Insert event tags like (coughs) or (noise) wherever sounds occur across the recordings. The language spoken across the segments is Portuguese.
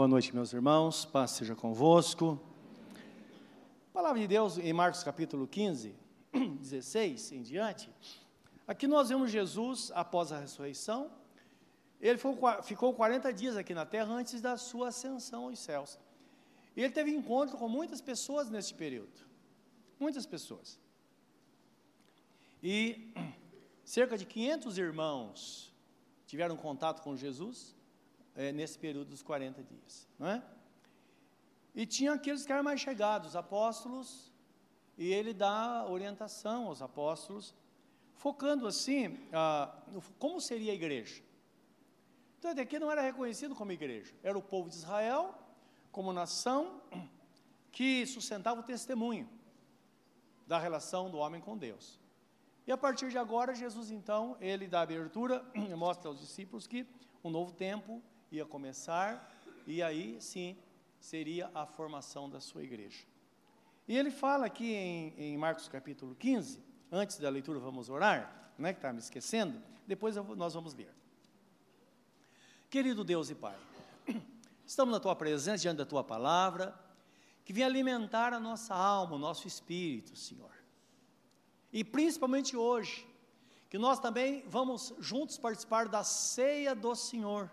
Boa noite, meus irmãos, paz seja convosco. Palavra de Deus em Marcos capítulo 15, 16 (clears throat) em diante. Aqui nós vemos Jesus após a ressurreição. Ele ficou 40 dias aqui na terra antes da sua ascensão aos céus. E ele teve encontro com muitas pessoas neste período. Muitas pessoas. E (clears throat) cerca de 500 irmãos tiveram contato com Jesus é, nesse período dos 40 dias. É? E tinha aqueles que eram mais chegados, os apóstolos, e ele dá orientação aos apóstolos, focando assim, como seria a igreja. Então, até aqui não era reconhecido como igreja, era o povo de Israel, como nação, que sustentava o testemunho da relação do homem com Deus. E a partir de agora, Jesus, então, ele dá abertura, mostra aos discípulos que um novo tempo ia começar, e aí sim seria a formação da sua igreja. E ele fala aqui em, em Marcos capítulo 15, antes da leitura vamos orar, não é que está me esquecendo, depois eu, nós vamos ler. Querido Deus e Pai, (clears throat) estamos na Tua presença, diante da Tua palavra, que vem alimentar a nossa alma, o nosso espírito, Senhor. E principalmente hoje, que nós também vamos juntos participar da ceia do Senhor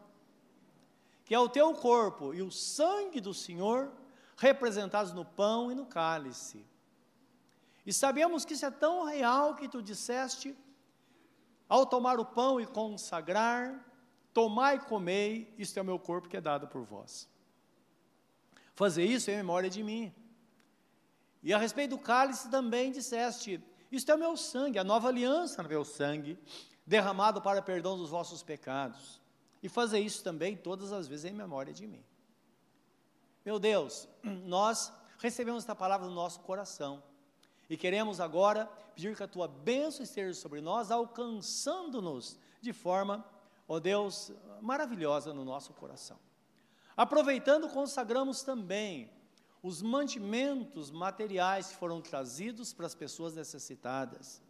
que é o teu corpo e o sangue do Senhor representados no pão e no cálice. E sabemos que isso é tão real que tu disseste, ao tomar o pão e consagrar, tomai e comei, isto é o meu corpo que é dado por vós. Fazer isso em memória de mim. E a respeito do cálice também disseste, isto é o meu sangue, a nova aliança no meu sangue, derramado para perdão dos vossos pecados. E fazer isso também todas as vezes em memória de mim. Meu Deus, (clears throat) nós recebemos esta palavra no nosso coração. E queremos agora pedir que a tua bênção esteja sobre nós, alcançando-nos de forma, ó Deus, maravilhosa no nosso coração. Aproveitando, consagramos também os mantimentos materiais que foram trazidos para as pessoas necessitadas.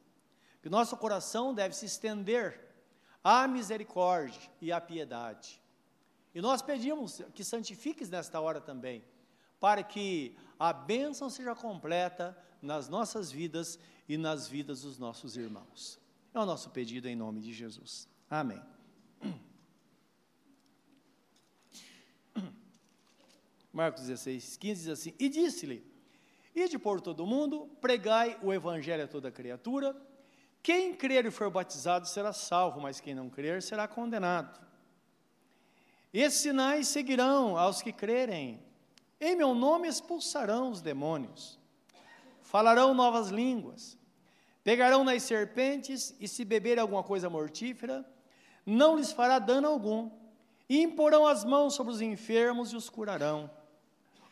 Que nosso coração deve se estender a misericórdia e a piedade. E nós pedimos que santifiques nesta hora também, para que a bênção seja completa nas nossas vidas e nas vidas dos nossos irmãos. É o nosso pedido em nome de Jesus. Amém. (clears throat) Marcos 16, 15 diz assim: E disse-lhe: Ide por todo o mundo, pregai o evangelho a toda criatura. Quem crer e for batizado será salvo, mas quem não crer será condenado. Esses sinais seguirão aos que crerem. Em meu nome expulsarão os demônios. Falarão novas línguas. Pegarão nas serpentes e se beberem alguma coisa mortífera, não lhes fará dano algum. E imporão as mãos sobre os enfermos e os curarão.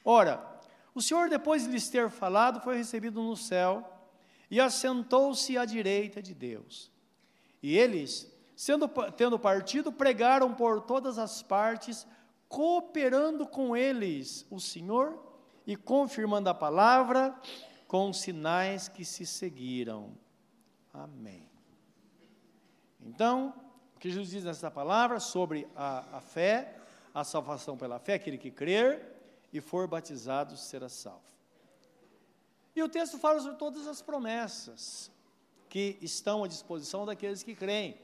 Ora, o Senhor, depois de lhes ter falado, foi recebido no céu e assentou-se à direita de Deus. E eles, sendo, tendo partido, pregaram por todas as partes, cooperando com eles o Senhor e confirmando a palavra com sinais que se seguiram. Amém. Então, o que Jesus diz nessa palavra sobre a, a fé, a salvação pela fé, aquele que crer e for batizado será salvo. E o texto fala sobre todas as promessas que estão à disposição daqueles que creem.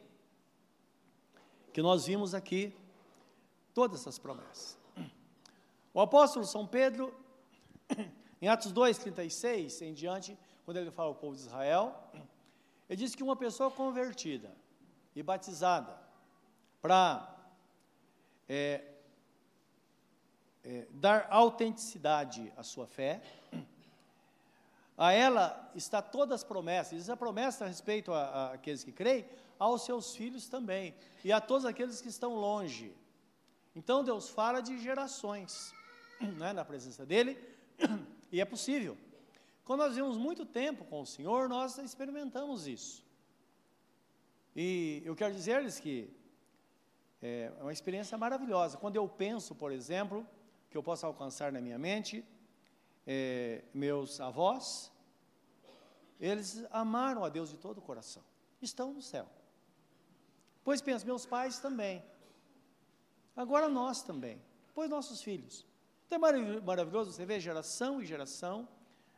Que nós vimos aqui todas essas promessas. O apóstolo São Pedro, em Atos 2, 36 em diante, quando ele fala ao povo de Israel, ele diz que uma pessoa convertida e batizada para é, é, dar autenticidade à sua fé, a ela está todas as promessas. Diz a promessa a respeito a, a, aqueles que creem, aos seus filhos também, e a todos aqueles que estão longe. Então Deus fala de gerações (clears throat) né, na presença dele, (clears throat) e é possível. Quando nós vivemos muito tempo com o Senhor, nós experimentamos isso. E eu quero dizer-lhes que é uma experiência maravilhosa. Quando eu penso, por exemplo, que eu posso alcançar na minha mente, é, meus avós, eles amaram a Deus de todo o coração. Estão no céu. Pois pensa, meus pais também. Agora nós também. depois nossos filhos. Então é maravilhoso você ver geração e geração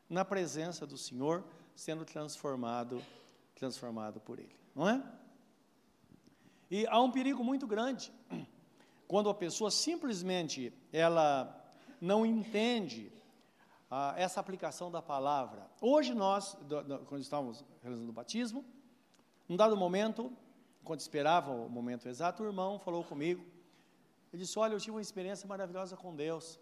na presença do Senhor sendo transformado, transformado por Ele, não é? E há um perigo muito grande quando a pessoa simplesmente ela não entende ah, essa aplicação da palavra. Hoje nós, do, do, quando estávamos realizando o batismo, num dado momento, quando esperava o momento exato, o irmão falou comigo. Ele disse: Olha, eu tive uma experiência maravilhosa com Deus.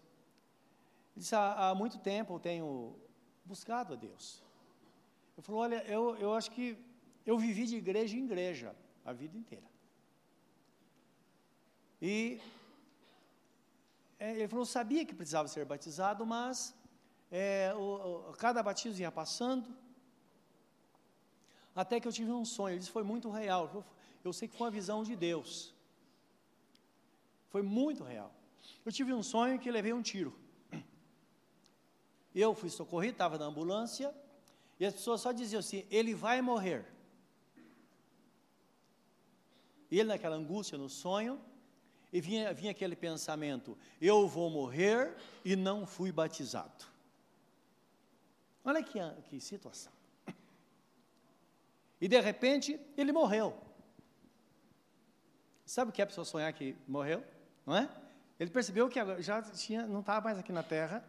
Ele disse: Há, há muito tempo eu tenho buscado a Deus. Eu falou: Olha, eu, eu acho que eu vivi de igreja em igreja a vida inteira. E é, ele falou: sabia que precisava ser batizado, mas é, o, o, cada batismo ia passando, até que eu tive um sonho. Disse: foi muito real. Eu, eu sei que foi uma visão de Deus. Foi muito real. Eu tive um sonho que levei um tiro. Eu fui socorrido, estava na ambulância, e as pessoas só diziam assim: ele vai morrer. Ele, naquela angústia, no sonho, e vinha, vinha aquele pensamento: eu vou morrer e não fui batizado. Olha que, que situação. E de repente ele morreu. Sabe o que é a pessoa sonhar que morreu? Não é? Ele percebeu que já tinha, não estava mais aqui na terra.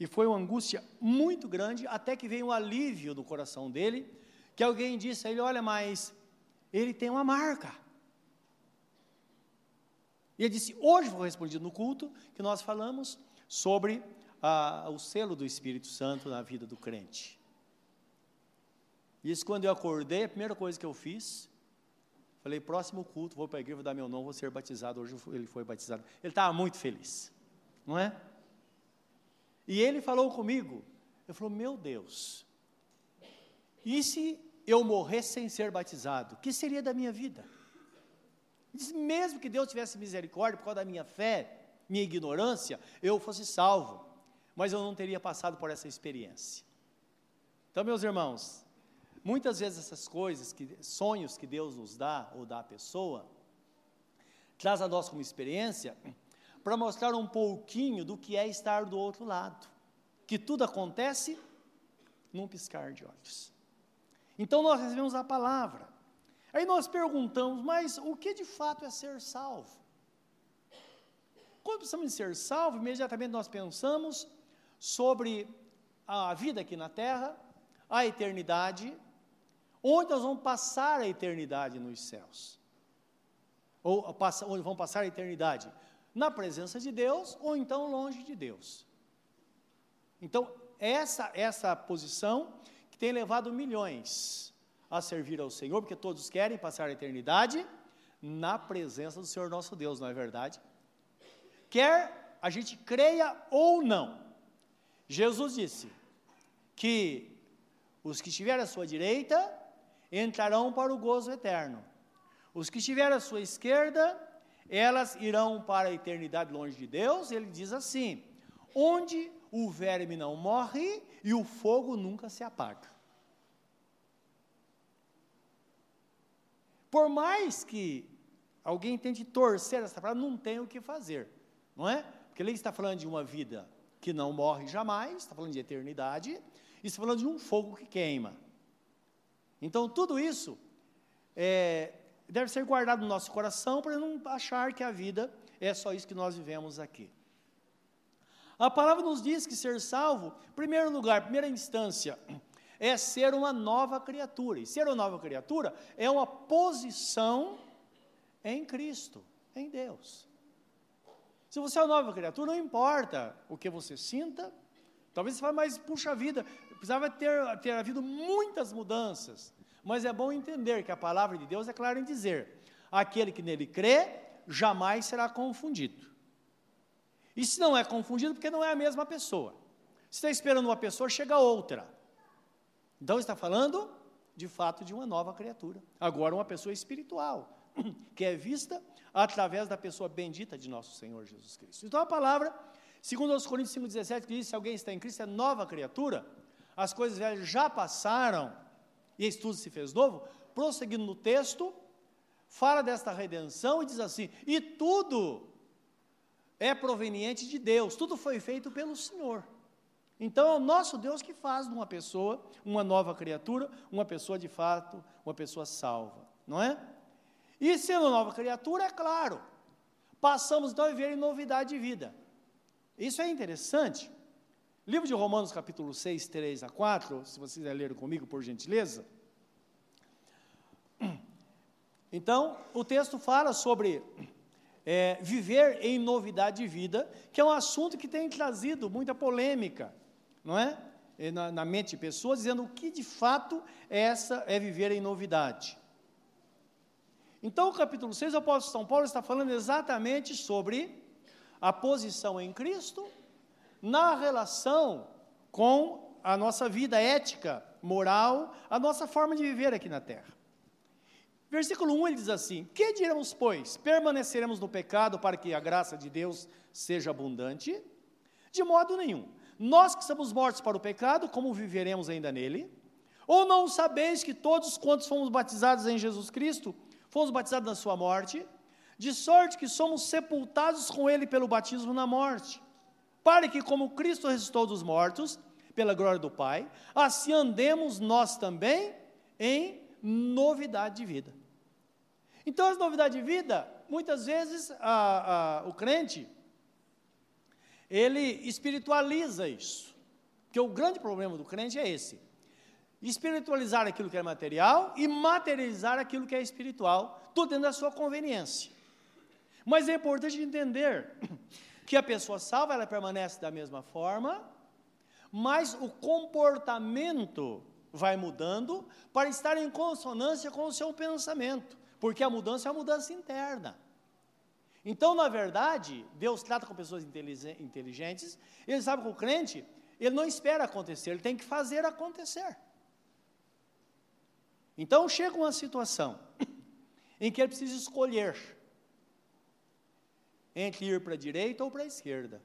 E foi uma angústia muito grande, até que veio um alívio do coração dele, que alguém disse a ele: Olha, mas ele tem uma marca. E ele disse: Hoje foi respondido no culto que nós falamos sobre ah, o selo do Espírito Santo na vida do crente. Isso, quando eu acordei, a primeira coisa que eu fiz, falei: próximo culto, vou para a igreja, vou dar meu nome, vou ser batizado. Hoje ele foi batizado. Ele estava muito feliz, não é? E ele falou comigo: Eu falou, meu Deus, e se eu morrer sem ser batizado? O que seria da minha vida? Mesmo que Deus tivesse misericórdia por causa da minha fé, minha ignorância, eu fosse salvo, mas eu não teria passado por essa experiência. Então, meus irmãos, muitas vezes essas coisas, que, sonhos que Deus nos dá ou dá à pessoa, traz a nós como experiência para mostrar um pouquinho do que é estar do outro lado, que tudo acontece num piscar de olhos. Então nós recebemos a palavra, Aí nós perguntamos, mas o que de fato é ser salvo? Quando pensamos em ser salvo, imediatamente nós pensamos sobre a vida aqui na terra, a eternidade, onde nós vamos passar a eternidade nos céus. Ou onde vamos passar a eternidade? Na presença de Deus ou então longe de Deus. Então, essa essa posição que tem levado milhões a servir ao Senhor, porque todos querem passar a eternidade na presença do Senhor nosso Deus, não é verdade? Quer a gente creia ou não, Jesus disse que os que estiverem à sua direita entrarão para o gozo eterno, os que estiverem à sua esquerda, elas irão para a eternidade longe de Deus. Ele diz assim: onde o verme não morre e o fogo nunca se apaga. Por mais que alguém tente torcer essa palavra, não tem o que fazer, não é? Porque ele está falando de uma vida que não morre jamais, está falando de eternidade, e está falando de um fogo que queima. Então, tudo isso é, deve ser guardado no nosso coração para não achar que a vida é só isso que nós vivemos aqui. A palavra nos diz que ser salvo, primeiro lugar, primeira instância, é ser uma nova criatura. E ser uma nova criatura é uma posição em Cristo, em Deus. Se você é uma nova criatura, não importa o que você sinta, talvez você fale, mas puxa vida, precisava ter, ter havido muitas mudanças. Mas é bom entender que a palavra de Deus é clara em dizer: aquele que nele crê jamais será confundido. E se não é confundido, porque não é a mesma pessoa. Se está esperando uma pessoa, chega outra. Então está falando, de fato, de uma nova criatura. Agora, uma pessoa espiritual, (coughs) que é vista através da pessoa bendita de nosso Senhor Jesus Cristo. Então a palavra, segundo os Coríntios 5,17, que diz: se alguém está em Cristo, é nova criatura, as coisas velhas já passaram, e tudo se fez novo. Prosseguindo no texto, fala desta redenção e diz assim: e tudo é proveniente de Deus, tudo foi feito pelo Senhor. Então é o nosso Deus que faz de uma pessoa uma nova criatura, uma pessoa de fato, uma pessoa salva, não é? E sendo nova criatura, é claro, passamos então a viver em novidade de vida. Isso é interessante. Livro de Romanos, capítulo 6, 3 a 4, se vocês lerem comigo, por gentileza. Então, o texto fala sobre é, viver em novidade de vida, que é um assunto que tem trazido muita polêmica, não é? Na, na, mente de pessoas, dizendo o que de fato é essa é viver em novidade. Então, o capítulo 6, o apóstolo São Paulo está falando exatamente sobre a posição em Cristo na relação com a nossa vida ética, moral, a nossa forma de viver aqui na terra. Versículo 1 ele diz assim: Que diremos, pois? Permaneceremos no pecado para que a graça de Deus seja abundante? De modo nenhum. Nós que estamos mortos para o pecado, como viveremos ainda nele? Ou não sabeis que todos quantos fomos batizados em Jesus Cristo, fomos batizados na sua morte? De sorte que somos sepultados com ele pelo batismo na morte, para que, como Cristo ressuscitou dos mortos, pela glória do Pai, assim andemos nós também em novidade de vida. Então, as novidades de vida, muitas vezes a, a, o crente, ele espiritualiza isso. Porque o grande problema do crente é esse: espiritualizar aquilo que é material e materializar aquilo que é espiritual, tudo dentro da sua conveniência. Mas é importante entender (clears throat) que a pessoa salva, ela permanece da mesma forma, mas o comportamento vai mudando para estar em consonância com o seu pensamento porque a mudança é uma mudança interna. Então, na verdade, Deus trata com pessoas inteligentes, ele sabe que o crente, ele não espera acontecer, ele tem que fazer acontecer. Então, chega uma situação (coughs) em que ele precisa escolher entre ir para a direita ou para a esquerda.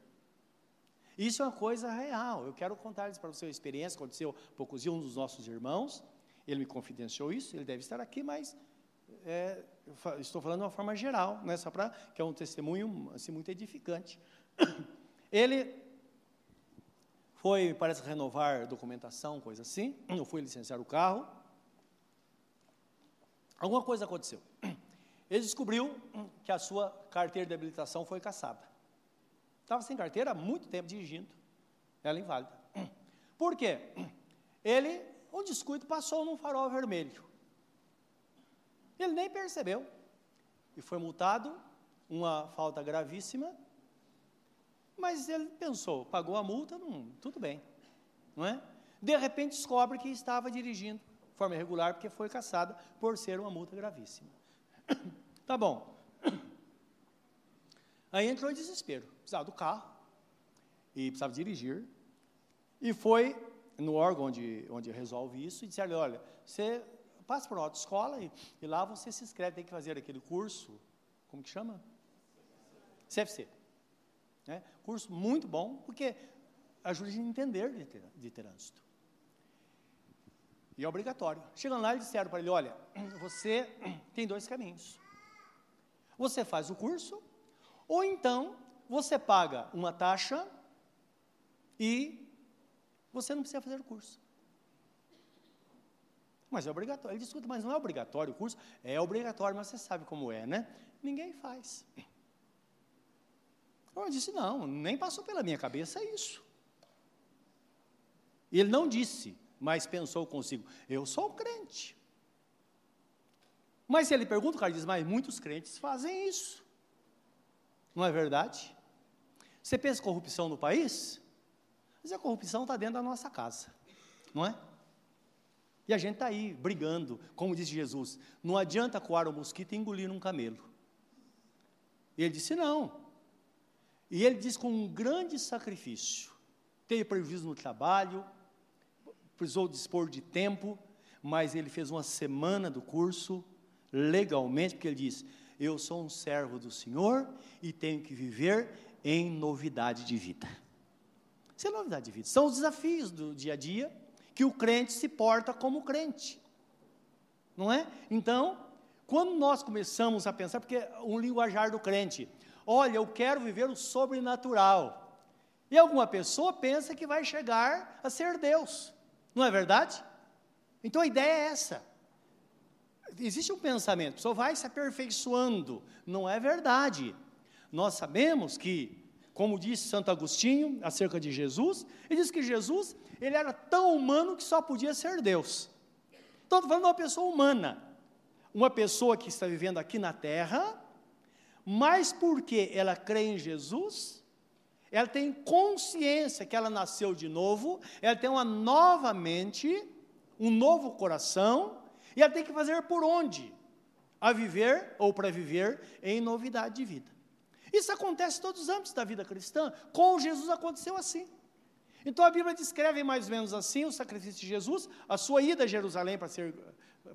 Isso é uma coisa real. Eu quero contar-lhes para você uma experiência, aconteceu dias, um dos nossos irmãos, ele me confidenciou isso, ele deve estar aqui, mas é, estou falando de uma forma geral, né, só para que é um testemunho assim, muito edificante. (coughs) Ele foi, parece, renovar documentação, coisa assim, não foi licenciar o carro. Alguma coisa aconteceu. (clears throat) Ele descobriu que a sua carteira de habilitação foi caçada. Estava sem carteira há muito tempo dirigindo. Ela é inválida. (clears throat) Por quê? (clears throat) Ele, um descuido, passou num farol vermelho. Ele nem percebeu. E foi multado, uma falta gravíssima. Mas ele pensou, pagou a multa, não, tudo bem. Não é? De repente descobre que estava dirigindo forma irregular porque foi caçada por ser uma multa gravíssima. (coughs) tá bom. (coughs) Aí entrou em desespero. Precisava do carro e precisava dirigir. E foi no órgão onde, onde resolve isso e disseram: olha, você Passa para uma autoescola e, e lá você se inscreve, tem que fazer aquele curso, como que chama? CFC. Né? Curso muito bom, porque ajuda a entender de, de trânsito. E é obrigatório. Chegando lá, eles disseram para ele: olha, (clears throat) você (clears throat) tem dois caminhos. Você faz o curso, ou então você paga uma taxa e você não precisa fazer o curso. Mas é obrigatório. Ele discute, mas não é obrigatório o curso? É obrigatório, mas você sabe como é, né? Ninguém faz. Eu disse, não, nem passou pela minha cabeça isso. Ele não disse, mas pensou consigo, eu sou crente. Mas se ele pergunta, o cara diz, mas muitos crentes fazem isso. Não é verdade? Você pensa corrupção no país? Mas a corrupção está dentro da nossa casa, não é? E a gente está aí brigando, como disse Jesus: não adianta coar o mosquito e engolir um camelo. E ele disse: não. E ele disse com um grande sacrifício. Teve prejuízo no trabalho, precisou dispor de tempo, mas ele fez uma semana do curso legalmente, porque ele disse: Eu sou um servo do Senhor e tenho que viver em novidade de vida. Isso é novidade de vida. São os desafios do dia a dia que o crente se porta como crente. Não é? Então, quando nós começamos a pensar, porque um linguajar do crente, olha, eu quero viver o sobrenatural. E alguma pessoa pensa que vai chegar a ser Deus, não é verdade? Então a ideia é essa. Existe um pensamento, a pessoa vai se aperfeiçoando, não é verdade. Nós sabemos que, como disse Santo Agostinho acerca de Jesus, ele diz que Jesus ele era tão humano que só podia ser Deus. Então, estou falando de uma pessoa humana, uma pessoa que está vivendo aqui na terra, mas porque ela crê em Jesus, ela tem consciência que ela nasceu de novo, ela tem uma nova mente, um novo coração, e ela tem que fazer por onde? A viver ou para viver em novidade de vida. Isso acontece todos os âmbitos da vida cristã. Com Jesus aconteceu assim. Então a Bíblia descreve mais ou menos assim o sacrifício de Jesus, a sua ida a Jerusalém para ser,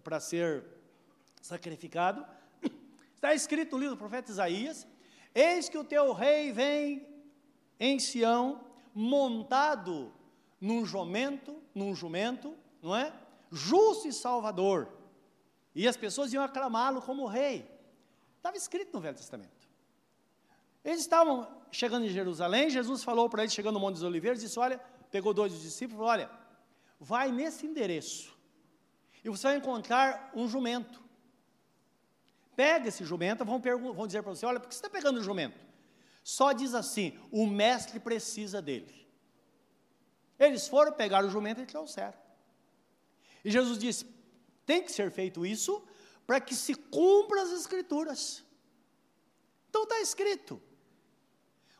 para ser sacrificado. (clears throat) Está escrito no livro do profeta Isaías: Eis que o teu rei vem em Sião, montado num jumento, num jumento, não é? Justo e salvador. E as pessoas iam aclamá-lo como rei. Estava escrito no Velho Testamento. Eles estavam chegando em Jerusalém, Jesus falou para eles, chegando no Monte dos Oliveiras, disse: Olha, pegou dois discípulos falou: Olha, vai nesse endereço, e você vai encontrar um jumento. Pega esse jumento, vão, vão dizer para você: Olha, por que você está pegando o jumento? Só diz assim: o mestre precisa dele. Eles foram pegar o jumento e trouxeram. E Jesus disse: tem que ser feito isso para que se cumpra as escrituras. Então está escrito.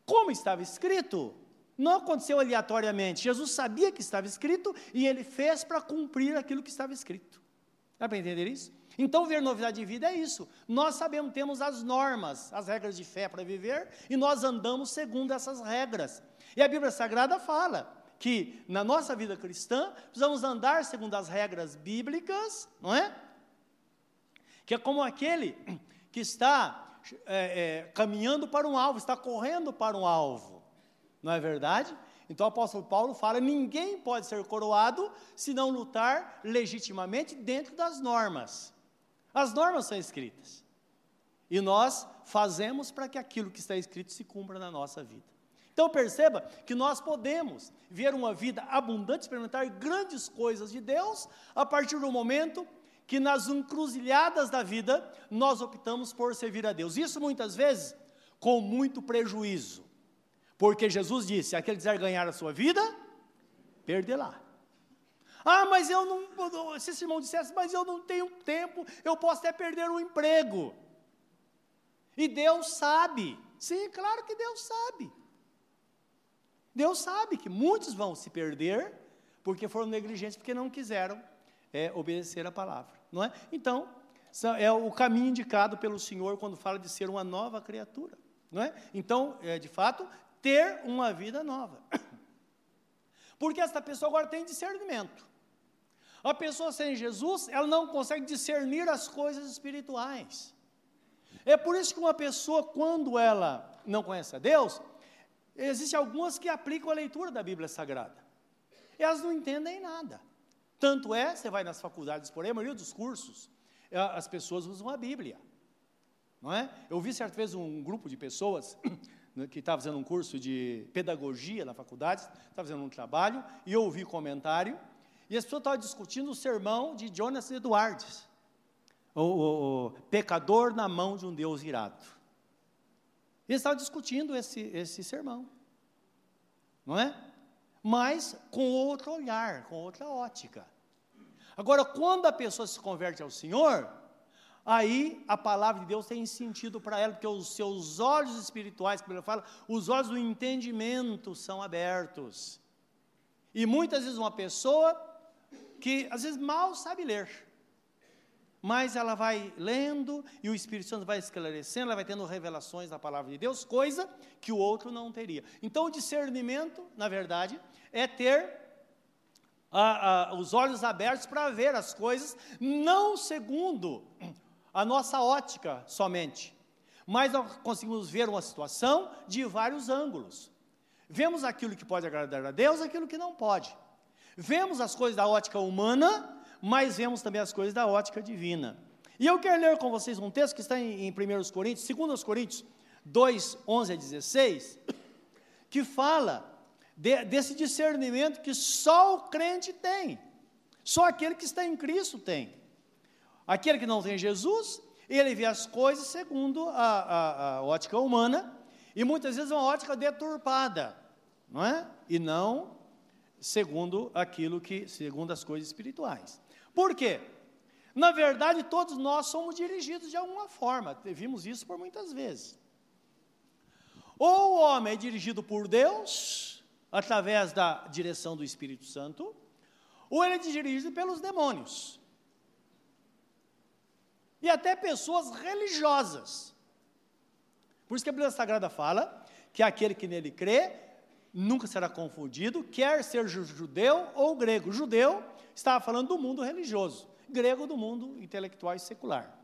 Como estava escrito, não aconteceu aleatoriamente. Jesus sabia que estava escrito e ele fez para cumprir aquilo que estava escrito. Dá para entender isso? Então, ver novidade de vida é isso. Nós sabemos, temos as normas, as regras de fé para viver, e nós andamos segundo essas regras. E a Bíblia Sagrada fala que na nossa vida cristã precisamos andar segundo as regras bíblicas, não é? Que é como aquele que está é, é, caminhando para um alvo, está correndo para um alvo. Não é verdade? Então o apóstolo Paulo fala: ninguém pode ser coroado se não lutar legitimamente dentro das normas. As normas são escritas. E nós fazemos para que aquilo que está escrito se cumpra na nossa vida. Então perceba que nós podemos ver uma vida abundante, experimentar grandes coisas de Deus a partir do momento que nas encruzilhadas da vida nós optamos por servir a Deus. Isso muitas vezes com muito prejuízo. Porque Jesus disse: aquele quiser ganhar a sua vida, perderá. Ah, mas eu não, se esse irmão dissesse, mas eu não tenho tempo, eu posso até perder o emprego. E Deus sabe. Sim, claro que Deus sabe. Deus sabe que muitos vão se perder porque foram negligentes, porque não quiseram é, obedecer a palavra não é? Então, é o caminho indicado pelo Senhor quando fala de ser uma nova criatura, não é? Então, é, de fato, ter uma vida nova. (coughs) Porque esta pessoa agora tem discernimento. A pessoa sem Jesus, ela não consegue discernir as coisas espirituais. É por isso que uma pessoa, quando ela não conhece a Deus, existem algumas que aplicam a leitura da Bíblia Sagrada. Elas não entendem nada. Tanto é, você vai nas faculdades por aí, a maioria dos cursos, é, as pessoas usam a Bíblia. Não é? Eu vi certa vez um grupo de pessoas (coughs) né, que estava fazendo um curso de pedagogia na faculdade, estava fazendo um trabalho, e eu ouvi comentário, e as pessoas estavam discutindo o sermão de Jonas Edwards, o, o, o pecador na mão de um Deus irado. Eles estavam discutindo esse, esse sermão, não é? mas com outro olhar, com outra ótica. Agora, quando a pessoa se converte ao Senhor, aí a palavra de Deus tem sentido para ela, porque os seus olhos espirituais, como ele fala, os olhos do entendimento são abertos. E muitas vezes uma pessoa que às vezes mal sabe ler, mas ela vai lendo e o Espírito Santo vai esclarecendo, ela vai tendo revelações da palavra de Deus, coisa que o outro não teria. Então, o discernimento, na verdade, é ter a, a, os olhos abertos para ver as coisas, não segundo a nossa ótica somente, mas nós conseguimos ver uma situação de vários ângulos. Vemos aquilo que pode agradar a Deus, aquilo que não pode. Vemos as coisas da ótica humana, mas vemos também as coisas da ótica divina. E eu quero ler com vocês um texto que está em, em 1 Coríntios, 2 Coríntios, 2, 11 a 16, que fala de, desse discernimento que só o crente tem, só aquele que está em Cristo tem. Aquele que não tem Jesus, ele vê as coisas segundo a, a, a ótica humana, e muitas vezes uma ótica deturpada, não é? E não segundo aquilo que, segundo as coisas espirituais. Por quê? Na verdade, todos nós somos dirigidos de alguma forma, vimos isso por muitas vezes. Ou o homem é dirigido por Deus, através da direção do Espírito Santo, ou ele é dirigido pelos demônios. E até pessoas religiosas. Por isso que a Bíblia Sagrada fala que aquele que nele crê nunca será confundido, quer ser judeu ou grego. Judeu estava falando do mundo religioso, grego do mundo intelectual e secular.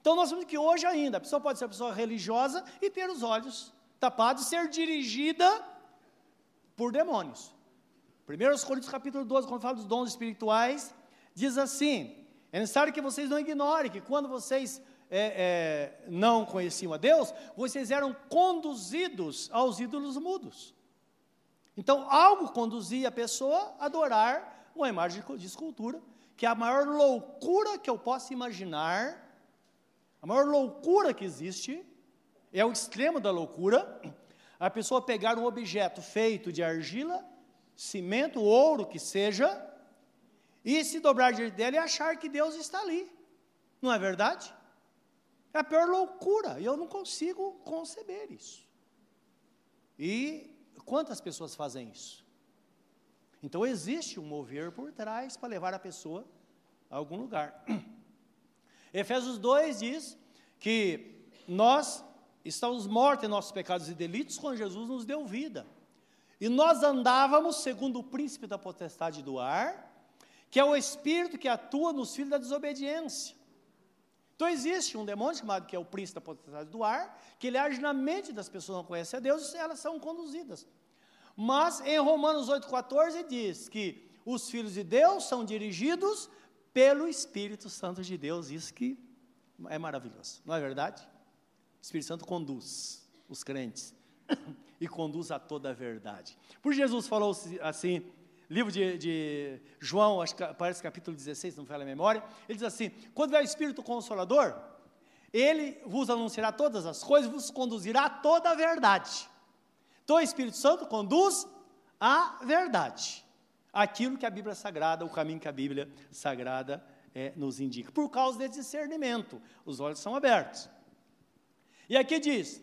Então nós vemos que hoje ainda a pessoa pode ser uma pessoa religiosa e ter os olhos tapados, ser dirigida por demônios. 1 Coríntios capítulo 12, quando fala dos dons espirituais, diz assim: é necessário que vocês não ignorem que quando vocês é, é, não conheciam a Deus, vocês eram conduzidos aos ídolos mudos. Então, algo conduzia a pessoa a adorar uma imagem de escultura, que é a maior loucura que eu possa imaginar, a maior loucura que existe, é o extremo da loucura, a pessoa pegar um objeto feito de argila, cimento, ouro que seja, e se dobrar diante dela e achar que Deus está ali. Não é verdade? É a pior loucura, e eu não consigo conceber isso. E Quantas pessoas fazem isso? Então existe um mover por trás para levar a pessoa a algum lugar. (clears throat) Efésios 2 diz que nós estamos mortos em nossos pecados e delitos quando Jesus nos deu vida. E nós andávamos segundo o príncipe da potestade do ar, que é o espírito que atua nos filhos da desobediência. Então existe um demônio chamado que é o príncipe da potestade do ar, que ele age na mente das pessoas que não conhecem a Deus e elas são conduzidas. Mas em Romanos 8,14 diz que os filhos de Deus são dirigidos pelo Espírito Santo de Deus. Isso que é maravilhoso, não é verdade? O Espírito Santo conduz os crentes (coughs) e conduz a toda a verdade. Por Jesus falou assim, livro de, de João, acho que parece capítulo 16, não fala a memória, ele diz assim: quando vier o Espírito Consolador, ele vos anunciará todas as coisas, vos conduzirá a toda a verdade. Então o Espírito Santo conduz a verdade, aquilo que a Bíblia Sagrada, o caminho que a Bíblia Sagrada é, nos indica, por causa desse discernimento, os olhos são abertos. E aqui diz: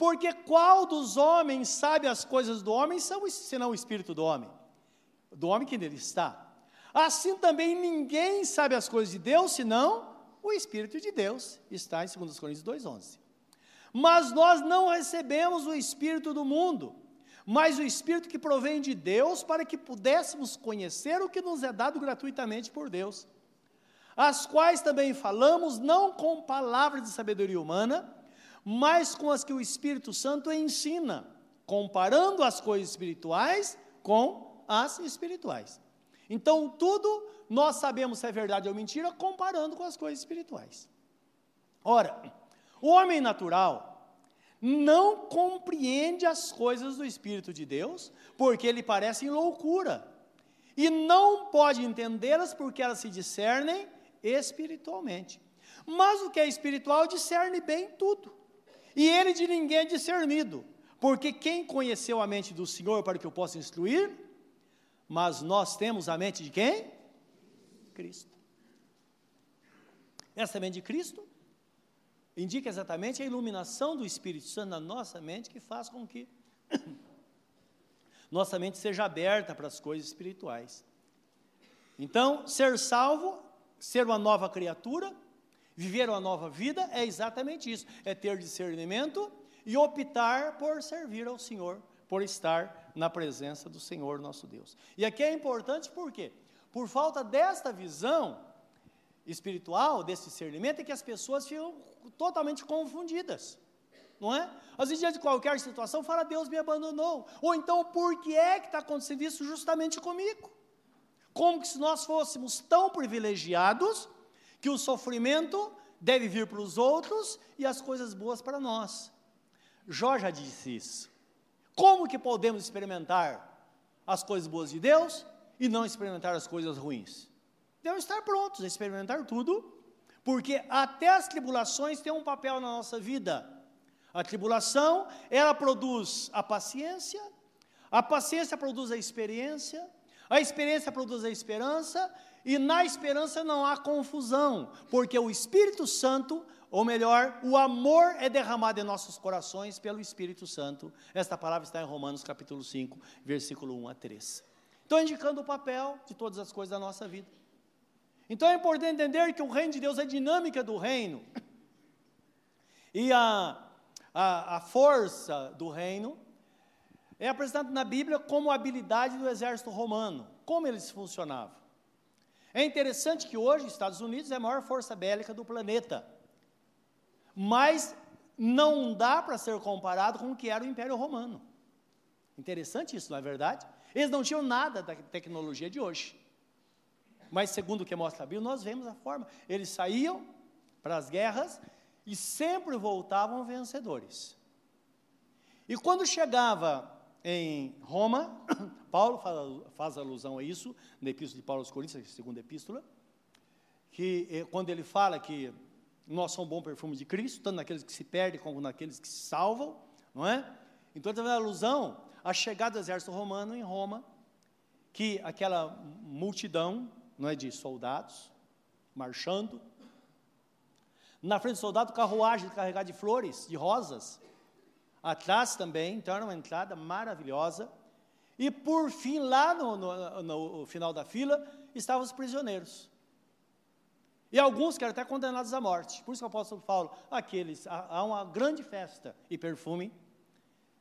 porque qual dos homens sabe as coisas do homem, senão o Espírito do homem? Do homem que nele está. Assim também ninguém sabe as coisas de Deus, senão o Espírito de Deus, está em 2 Coríntios 2,11. Mas nós não recebemos o Espírito do mundo, mas o Espírito que provém de Deus, para que pudéssemos conhecer o que nos é dado gratuitamente por Deus. As quais também falamos, não com palavras de sabedoria humana, mas com as que o Espírito Santo ensina, comparando as coisas espirituais com as espirituais. Então, tudo nós sabemos se é verdade ou mentira comparando com as coisas espirituais. Ora, o homem natural não compreende as coisas do Espírito de Deus, porque ele parece loucura, e não pode entendê-las porque elas se discernem espiritualmente. Mas o que é espiritual discerne bem tudo, e ele de ninguém é discernido, porque quem conheceu a mente do Senhor para que eu possa instruir, mas nós temos a mente de quem? Cristo. Essa mente de Cristo indica exatamente a iluminação do Espírito Santo na nossa mente, que faz com que (coughs) nossa mente seja aberta para as coisas espirituais. Então, ser salvo, ser uma nova criatura, viver uma nova vida, é exatamente isso: é ter discernimento e optar por servir ao Senhor, por estar na presença do Senhor nosso Deus. E aqui é importante por quê? Por falta desta visão espiritual, desse discernimento, é que as pessoas ficam totalmente confundidas. Não é? Às vezes, diante de qualquer situação, fala, Deus me abandonou. Ou então, por que é que está acontecendo isso justamente comigo? Como que se nós fôssemos tão privilegiados que o sofrimento deve vir para os outros e as coisas boas para nós. Jó já disse isso. Como que podemos experimentar as coisas boas de Deus e não experimentar as coisas ruins? Devemos estar prontos a experimentar tudo, porque até as tribulações têm um papel na nossa vida. A tribulação, ela produz a paciência, a paciência produz a experiência, a experiência produz a esperança, e na esperança não há confusão, porque o Espírito Santo, ou melhor, o amor é derramado em nossos corações pelo Espírito Santo. Esta palavra está em Romanos capítulo 5, versículo 1 a 3. Estou indicando o papel de todas as coisas da nossa vida. Então é importante entender que o reino de Deus é a dinâmica do reino. E a, a, a força do reino é apresentada na Bíblia como a habilidade do exército romano. Como eles funcionavam? É interessante que hoje os Estados Unidos é a maior força bélica do planeta. Mas não dá para ser comparado com o que era o Império Romano. Interessante isso, não é verdade? Eles não tinham nada da tecnologia de hoje. Mas, segundo o que mostra a Bíblia, nós vemos a forma. Eles saíam para as guerras e sempre voltavam vencedores. E quando chegava em Roma, (coughs) Paulo faz, faz alusão a isso, na Epístola de Paulo aos Coríntios, segunda epístola, que eh, quando ele fala que nós somos um bom perfume de Cristo, tanto naqueles que se perdem como naqueles que se salvam, não é? Então fazendo alusão à chegada do exército romano em Roma, que aquela multidão, não é, de soldados, marchando, na frente do soldado, carruagem carregada de flores, de rosas, Atrás também, então era uma entrada maravilhosa. E por fim, lá no, no, no final da fila, estavam os prisioneiros. E alguns que eram até condenados à morte. Por isso que o apóstolo Paulo, aqueles, há, uma grande festa e perfume,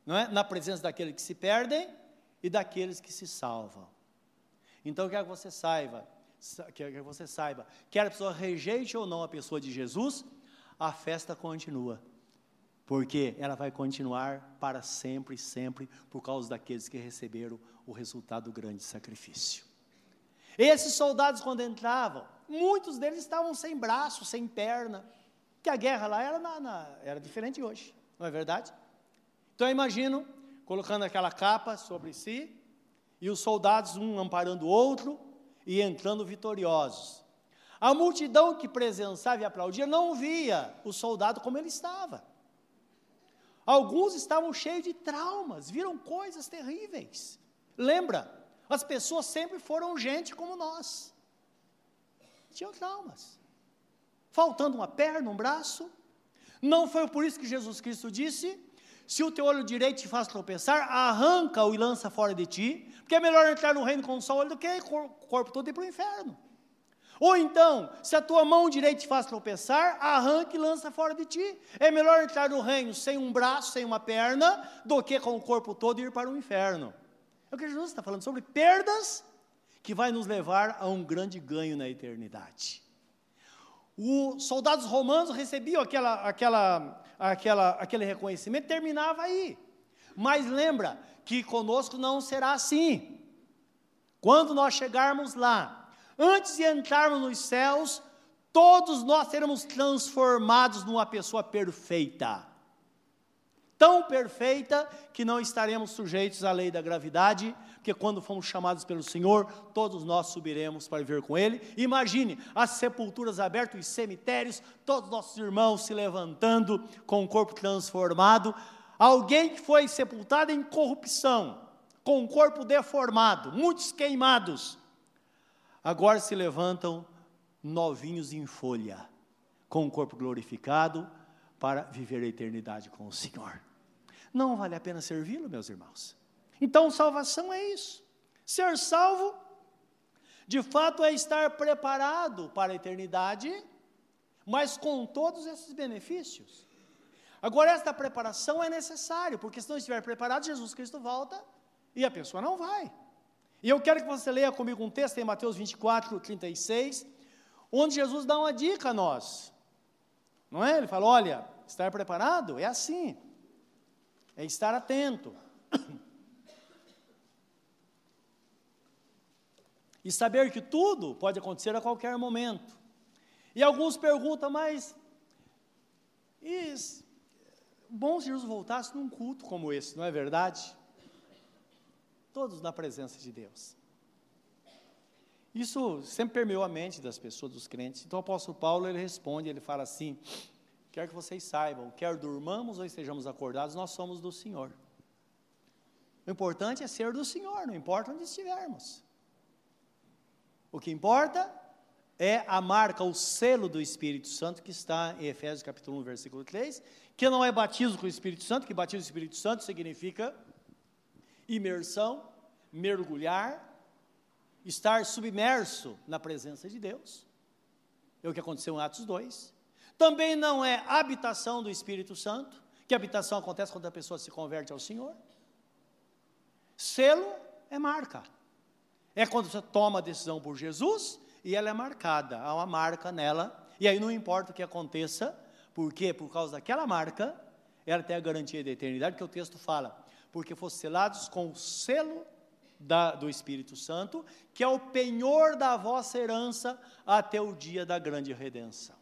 não é? na presença daqueles que se perdem e daqueles que se salvam. Então, eu quero que você saiba, quero que você saiba, quer a pessoa rejeite ou não a pessoa de Jesus, a festa continua porque ela vai continuar para sempre e sempre por causa daqueles que receberam o resultado do grande sacrifício. Esses soldados, quando entravam, muitos deles estavam sem braço, sem perna, que a guerra lá era, na, na, era diferente hoje, não é verdade? Então eu imagino colocando aquela capa sobre si e os soldados um amparando o outro e entrando vitoriosos. A multidão que presenciava e aplaudia não via o soldado como ele estava. Alguns estavam cheios de traumas, viram coisas terríveis. Lembra, as pessoas sempre foram gente como nós. Tinham traumas. Faltando uma perna, um braço. Não foi por isso que Jesus Cristo disse: se o teu olho direito te faz tropeçar, arranca-o e lança fora de ti, porque é melhor entrar no reino com um só olho do que o corpo todo ir para o inferno. Ou então, se a tua mão direita te faz tropeçar, arranque e lança fora de ti. É melhor entrar no reino sem um braço, sem uma perna, do que com o corpo todo ir para o inferno. É o que Jesus está falando sobre perdas que vai nos levar a um grande ganho na eternidade. Os soldados romanos recebiam aquela, aquela, aquela, aquele reconhecimento, terminava aí. Mas lembra que conosco não será assim. Quando nós chegarmos lá, antes de entrarmos nos céus, todos nós seremos transformados numa pessoa perfeita. Tão perfeita que não estaremos sujeitos à lei da gravidade, porque quando fomos chamados pelo Senhor, todos nós subiremos para viver com Ele. Imagine as sepulturas abertas, os cemitérios, todos nossos irmãos se levantando com o corpo transformado. Alguém que foi sepultado em corrupção, com o corpo deformado, muitos queimados, agora se levantam novinhos em folha, com o corpo glorificado, para viver a eternidade com o Senhor. Não vale a pena servi-lo, meus irmãos. Então, salvação é isso. Ser salvo, de fato, é estar preparado para a eternidade, mas com todos esses benefícios. Agora, esta preparação é necessária, porque se não estiver preparado, Jesus Cristo volta e a pessoa não vai. E eu quero que você leia comigo um texto em Mateus 24, 36, onde Jesus dá uma dica a nós. Não é? Ele fala: olha, estar preparado é assim, é estar atento. (coughs) E saber que tudo pode acontecer a qualquer momento. E alguns perguntam, mas bom se Jesus voltasse num culto como esse, não é verdade? Todos na presença de Deus. Isso sempre permeou a mente das pessoas, dos crentes. Então o apóstolo Paulo, ele responde, ele fala assim, quer que vocês saibam, quer durmamos ou estejamos acordados, nós somos do Senhor. O importante é ser do Senhor, não importa onde estivermos. O que importa é a marca, o selo do Espírito Santo que está em Efésios capítulo 1, versículo 3, que não é batismo com o Espírito Santo, que batismo com o Espírito Santo significa imersão, mergulhar, estar submerso na presença de Deus. É o que aconteceu em Atos 2. Também não é habitação do Espírito Santo, que habitação acontece quando a pessoa se converte ao Senhor. Selo é marca. É quando você toma a decisão por Jesus e ela é marcada, há uma marca nela, e aí não importa o que aconteça, porque por causa daquela marca, ela tem a garantia da eternidade, que o texto fala, porque foram selados com o selo da, do Espírito Santo, que é o penhor da vossa herança até o dia da grande redenção.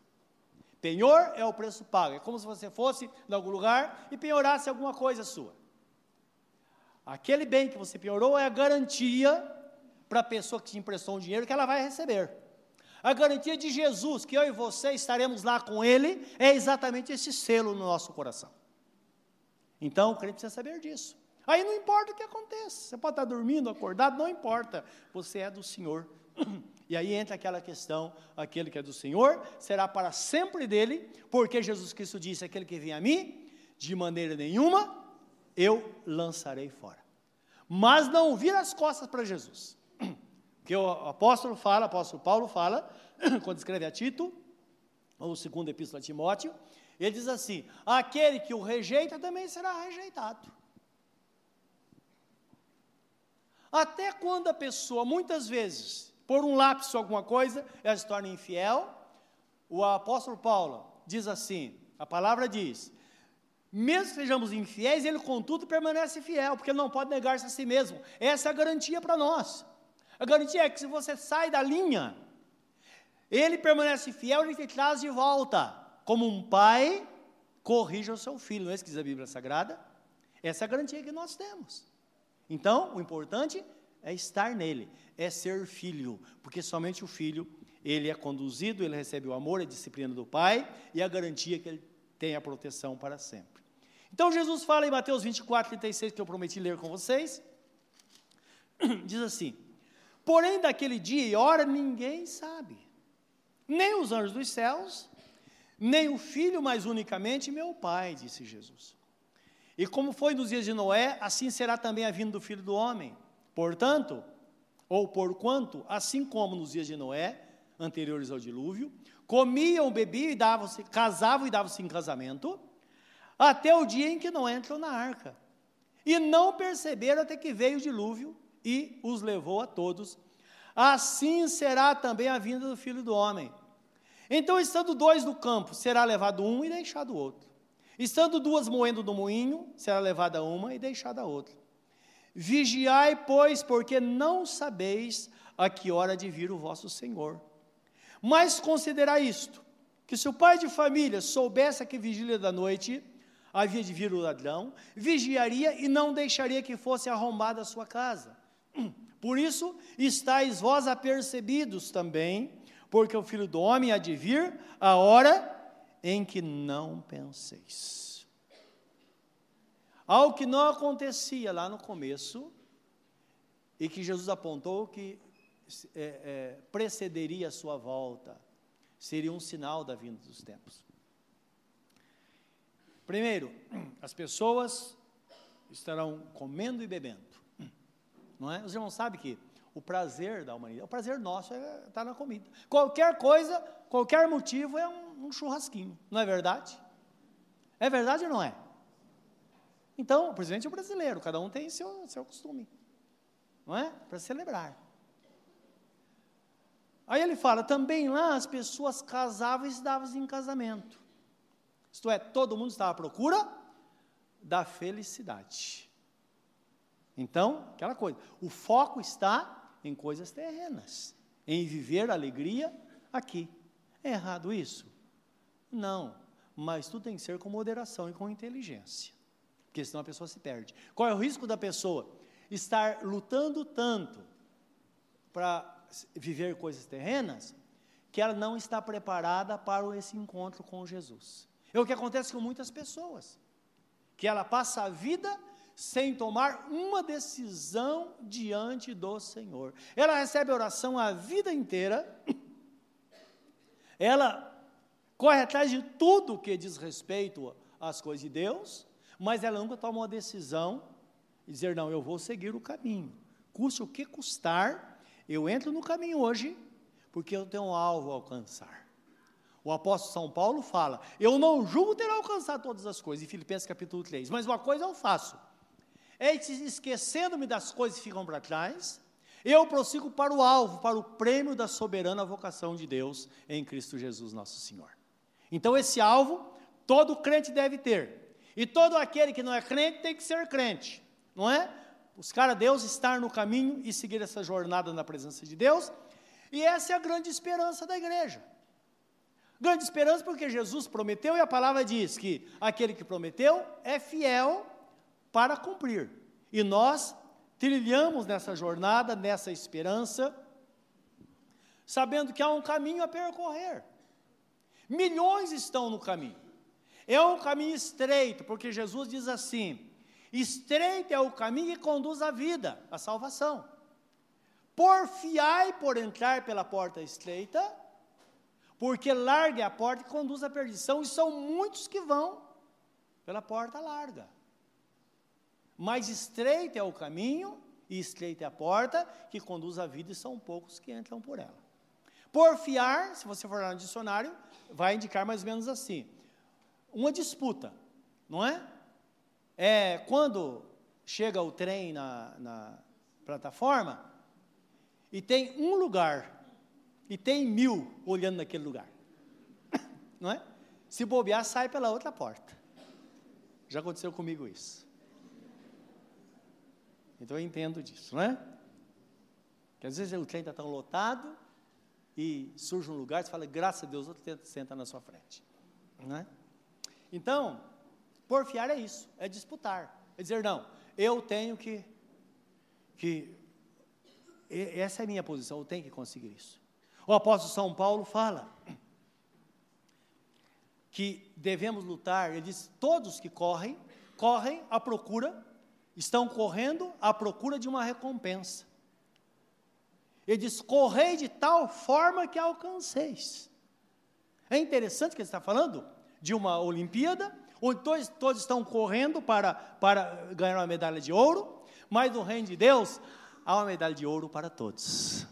Penhor é o preço pago, é como se você fosse em algum lugar e penhorasse alguma coisa sua. Aquele bem que você piorou é a garantia para a pessoa que te emprestou um dinheiro que ela vai receber. A garantia de Jesus, que eu e você estaremos lá com Ele, é exatamente esse selo no nosso coração. Então, o crente precisa saber disso. Aí não importa o que aconteça, você pode estar dormindo, acordado, não importa, você é do Senhor. (clears throat) E aí entra aquela questão: aquele que é do Senhor será para sempre dele, porque Jesus Cristo disse: aquele que vem a mim, de maneira nenhuma eu lançarei fora. Mas não vira as costas para Jesus. Porque o apóstolo fala, o apóstolo Paulo fala, (clears throat) quando escreve a Tito, ou segundo epístola a Timóteo, ele diz assim: aquele que o rejeita também será rejeitado. Até quando a pessoa, muitas vezes, por um lapso alguma coisa, ela se torna infiel, o apóstolo Paulo diz assim: a palavra diz, mesmo que sejamos infiéis, ele contudo permanece fiel, porque não pode negar-se a si mesmo. Essa é a garantia para nós. A garantia é que se você sai da linha, ele permanece fiel, ele te traz de volta, como um pai corrige o seu filho. Não é isso que diz a Bíblia Sagrada? Essa é a garantia que nós temos. Então, o importante é estar nele, é ser filho, porque somente o filho, ele é conduzido, ele recebe o amor, a disciplina do pai e a garantia que ele tem a proteção para sempre. Então Jesus fala em Mateus 24, 36, que eu prometi ler com vocês, (clears throat) diz assim: Porém, daquele dia e hora ninguém sabe, nem os anjos dos céus, nem o filho, mas unicamente meu Pai, disse Jesus. E como foi nos dias de Noé, assim será também a vinda do filho do homem. Portanto, ou porquanto, assim como nos dias de Noé, anteriores ao dilúvio, comiam, bebiam e davam-se, casavam e davam-se em casamento, até o dia em que não entram na arca. E não perceberam até que veio o dilúvio e os levou a todos. Assim será também a vinda do filho do homem. Então, estando dois no campo, será levado um e deixado o outro. Estando duas moendo no moinho, será levada uma e deixada a outra. Vigiai, pois, porque não sabeis a que hora de vir o vosso Senhor. Mas considerai isto: que se o pai de família soubesse a que vigília da noite havia de vir o ladrão, vigiaria e não deixaria que fosse arrombada a sua casa. Por isso, estáis vós apercebidos também, porque o filho do homem há de vir a hora em que não penseis. Algo que não acontecia lá no começo, e que Jesus apontou que é, é, precederia a sua volta, seria um sinal da vinda dos tempos. Primeiro, as pessoas estarão comendo e bebendo, não é? Os irmãos sabem que o prazer da humanidade, o prazer nosso é, tá na comida. Qualquer coisa, qualquer motivo é um, um churrasquinho, não é verdade? É verdade ou não é? Então, o presidente é brasileiro, cada um tem seu, seu costume, não é? Para celebrar. Aí ele fala: também lá as pessoas casavam e se davam em casamento. Isto é, todo mundo estava à procura da felicidade. Então, aquela coisa, o foco está em coisas terrenas, em viver a alegria aqui. É errado isso? Não. mas tudo tem que ser com moderação e com inteligência, porque senão a pessoa se perde. Qual é o risco da pessoa? Estar lutando tanto para viver coisas terrenas, que ela não está preparada para esse encontro com Jesus. É o que acontece com muitas pessoas, que ela passa a vida sem tomar uma decisão diante do Senhor. Ela recebe oração a vida inteira, ela corre atrás de tudo que diz respeito às coisas de Deus, mas ela nunca toma uma decisão e dizer: não, eu vou seguir o caminho, custe o que custar, eu entro no caminho hoje, porque eu tenho um alvo a alcançar. O apóstolo São Paulo fala: Eu não julgo ter alcançado todas as coisas, em Filipenses capítulo 3, mas uma coisa eu faço, é esquecendo-me das coisas que ficam para trás, eu prossigo para o alvo, para o prêmio da soberana vocação de Deus em Cristo Jesus, nosso Senhor. Então, esse alvo, todo crente deve ter, e todo aquele que não é crente tem que ser crente, não é? Buscar a Deus, estar no caminho e seguir essa jornada na presença de Deus, e essa é a grande esperança da igreja. Grande esperança porque Jesus prometeu e a palavra diz que aquele que prometeu é fiel para cumprir. E nós trilhamos nessa jornada, nessa esperança, sabendo que há um caminho a percorrer. Milhões estão no caminho. É um caminho estreito, porque Jesus diz assim: estreito é o caminho que conduz à vida, à salvação. Porfiai por entrar pela porta estreita, porque larga é a porta que conduz à perdição, e são muitos que vão pela porta larga. Mas estreito é o caminho e estreita é a porta que conduz à vida, e são poucos que entram por ela. Porfiar, se você for lá no dicionário, vai indicar mais ou menos assim: uma disputa, não é? É quando chega o trem na, na plataforma e tem um lugar e tem mil olhando naquele lugar. (coughs) Não é? Se bobear, sai pela outra porta. Já aconteceu comigo isso. Então eu entendo disso, não é? Que às vezes o trem está tão lotado e surge um lugar e você fala, graças a Deus, outro senta na sua frente. Não é? Então, porfiar é isso, é disputar. É dizer, não, eu tenho que, que essa é a minha posição, eu tenho que conseguir isso. O apóstolo São Paulo fala que devemos lutar, ele diz: todos que correm, correm à procura, estão correndo à procura de uma recompensa. Ele diz: correi de tal forma que alcanceis. É interessante que ele está falando de uma Olimpíada, onde todos, todos estão correndo para, para ganhar uma medalha de ouro, mas no reino de Deus há uma medalha de ouro para todos.